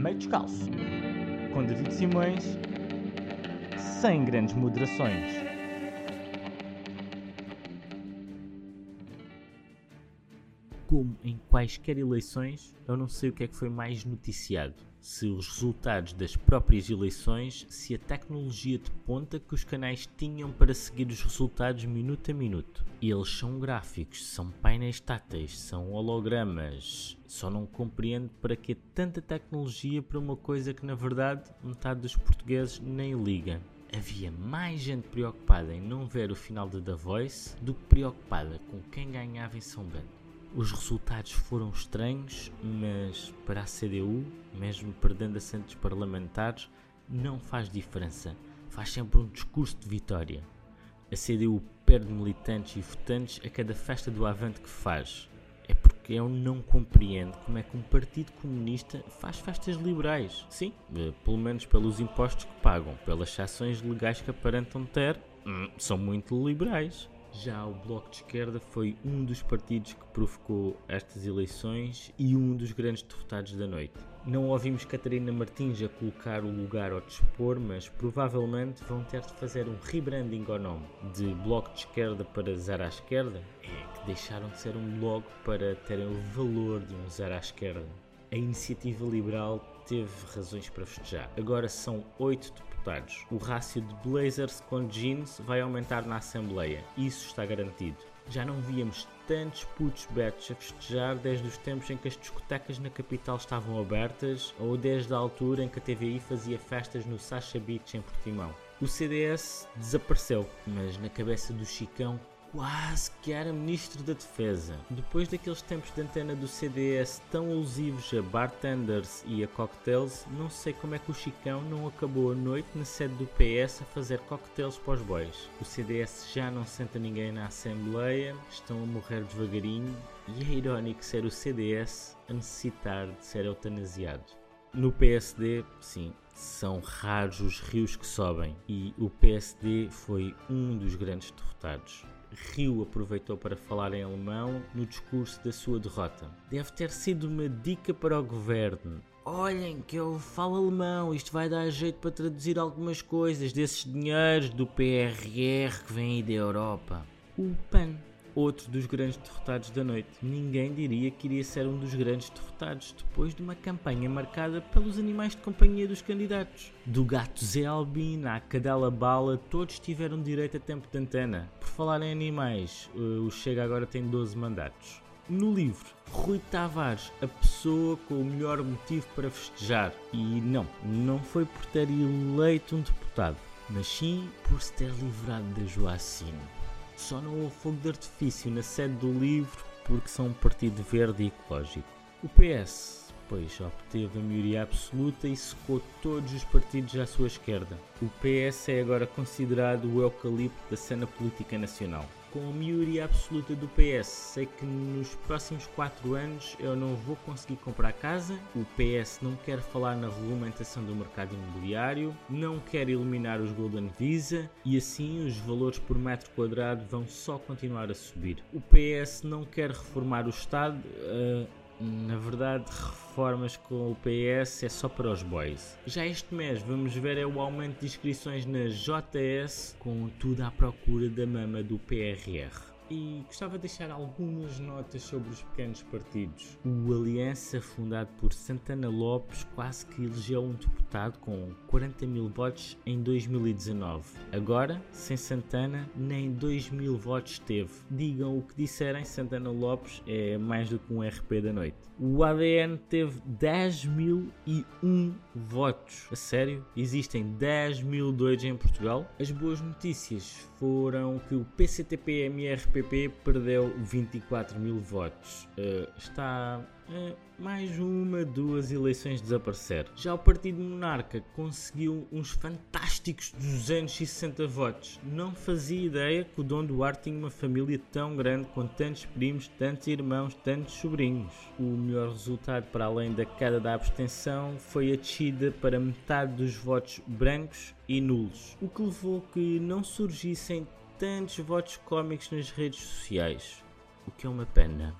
meio descalço, com David Simões, sem grandes moderações. Como em quaisquer eleições, eu não sei o que é que foi mais noticiado. Se os resultados das próprias eleições, se a tecnologia de ponta que os canais tinham para seguir os resultados minuto a minuto. Eles são gráficos, são painéis táteis, são hologramas. Só não compreendo para que tanta tecnologia para uma coisa que na verdade metade dos portugueses nem liga havia mais gente preocupada em não ver o final de The Voice do que preocupada com quem ganhava em São Bento. Os resultados foram estranhos, mas para a CDU, mesmo perdendo assentos parlamentares, não faz diferença. Faz sempre um discurso de vitória. A CDU perde militantes e votantes a cada festa do Avante que faz. É porque eu não compreendo como é que um partido comunista faz festas liberais. Sim, eh, pelo menos pelos impostos que pagam, pelas ações legais que aparentam ter, hum, são muito liberais. Já o Bloco de Esquerda foi um dos partidos que provocou estas eleições e um dos grandes derrotados da noite. Não ouvimos Catarina Martins a colocar o lugar ao dispor, mas provavelmente vão ter de fazer um rebranding ao nome. De Bloco de Esquerda para Zero à Esquerda, é que deixaram de ser um bloco para terem o valor de um zero à esquerda. A iniciativa liberal teve razões para festejar. Agora são oito deputados. O rácio de blazers com jeans vai aumentar na Assembleia. Isso está garantido. Já não víamos tantos putos betos a festejar desde os tempos em que as discotecas na capital estavam abertas ou desde a altura em que a TVI fazia festas no Sacha Beach em Portimão. O CDS desapareceu, mas na cabeça do Chicão quase que era Ministro da Defesa. Depois daqueles tempos de antena do CDS tão alusivos a bartenders e a cocktails, não sei como é que o Chicão não acabou a noite na sede do PS a fazer cocktails para os boys. O CDS já não senta ninguém na Assembleia, estão a morrer devagarinho e é irónico ser o CDS a necessitar de ser eutanasiado. No PSD, sim, são raros os rios que sobem e o PSD foi um dos grandes derrotados. Rio aproveitou para falar em alemão no discurso da sua derrota. Deve ter sido uma dica para o governo. Olhem que eu falo alemão, isto vai dar jeito para traduzir algumas coisas desses dinheiros do PRR que vem aí da Europa. O PAN outro dos grandes derrotados da noite. Ninguém diria que iria ser um dos grandes derrotados depois de uma campanha marcada pelos animais de companhia dos candidatos. Do gato Zé Albino à cadela Bala, todos tiveram direito a tempo de antena. Por falar em animais, eh, o Chega agora tem 12 mandatos. No livro, Rui Tavares, a pessoa com o melhor motivo para festejar. E não, não foi por ter eleito um deputado, mas sim por se ter livrado da Joacine. Só não houve fogo de artifício na sede do livro porque são um partido verde e ecológico. O PS, pois, obteve a maioria absoluta e secou todos os partidos à sua esquerda. O PS é agora considerado o eucalipto da cena política nacional com a maioria absoluta do PS. Sei que nos próximos 4 anos eu não vou conseguir comprar casa. O PS não quer falar na regulamentação do mercado imobiliário, não quer eliminar os Golden Visa e assim os valores por metro quadrado vão só continuar a subir. O PS não quer reformar o Estado. Uh, na verdade, reformas com o PS é só para os boys. Já este mês vamos ver é o aumento de inscrições na JS, com tudo à procura da mama do PRR e gostava de deixar algumas notas sobre os pequenos partidos. O Aliança, fundado por Santana Lopes, quase que elegeu um deputado com 40 mil votos em 2019. Agora, sem Santana, nem 2 mil votos teve. Digam o que disserem, Santana Lopes é mais do que um RP da noite. O ADN teve 10 mil e um votos. A sério? Existem 10 mil doidos em Portugal? As boas notícias foram que o PCTP-MRP PPP perdeu 24 mil votos. Uh, está uh, mais uma, duas eleições desaparecer. Já o Partido Monarca conseguiu uns fantásticos 260 votos. Não fazia ideia que o Dom Duarte tinha uma família tão grande, com tantos primos, tantos irmãos, tantos sobrinhos. O melhor resultado, para além da queda da abstenção, foi a descida para metade dos votos brancos e nulos, o que levou que não surgissem tantos votos cómicos nas redes sociais, o que é uma pena.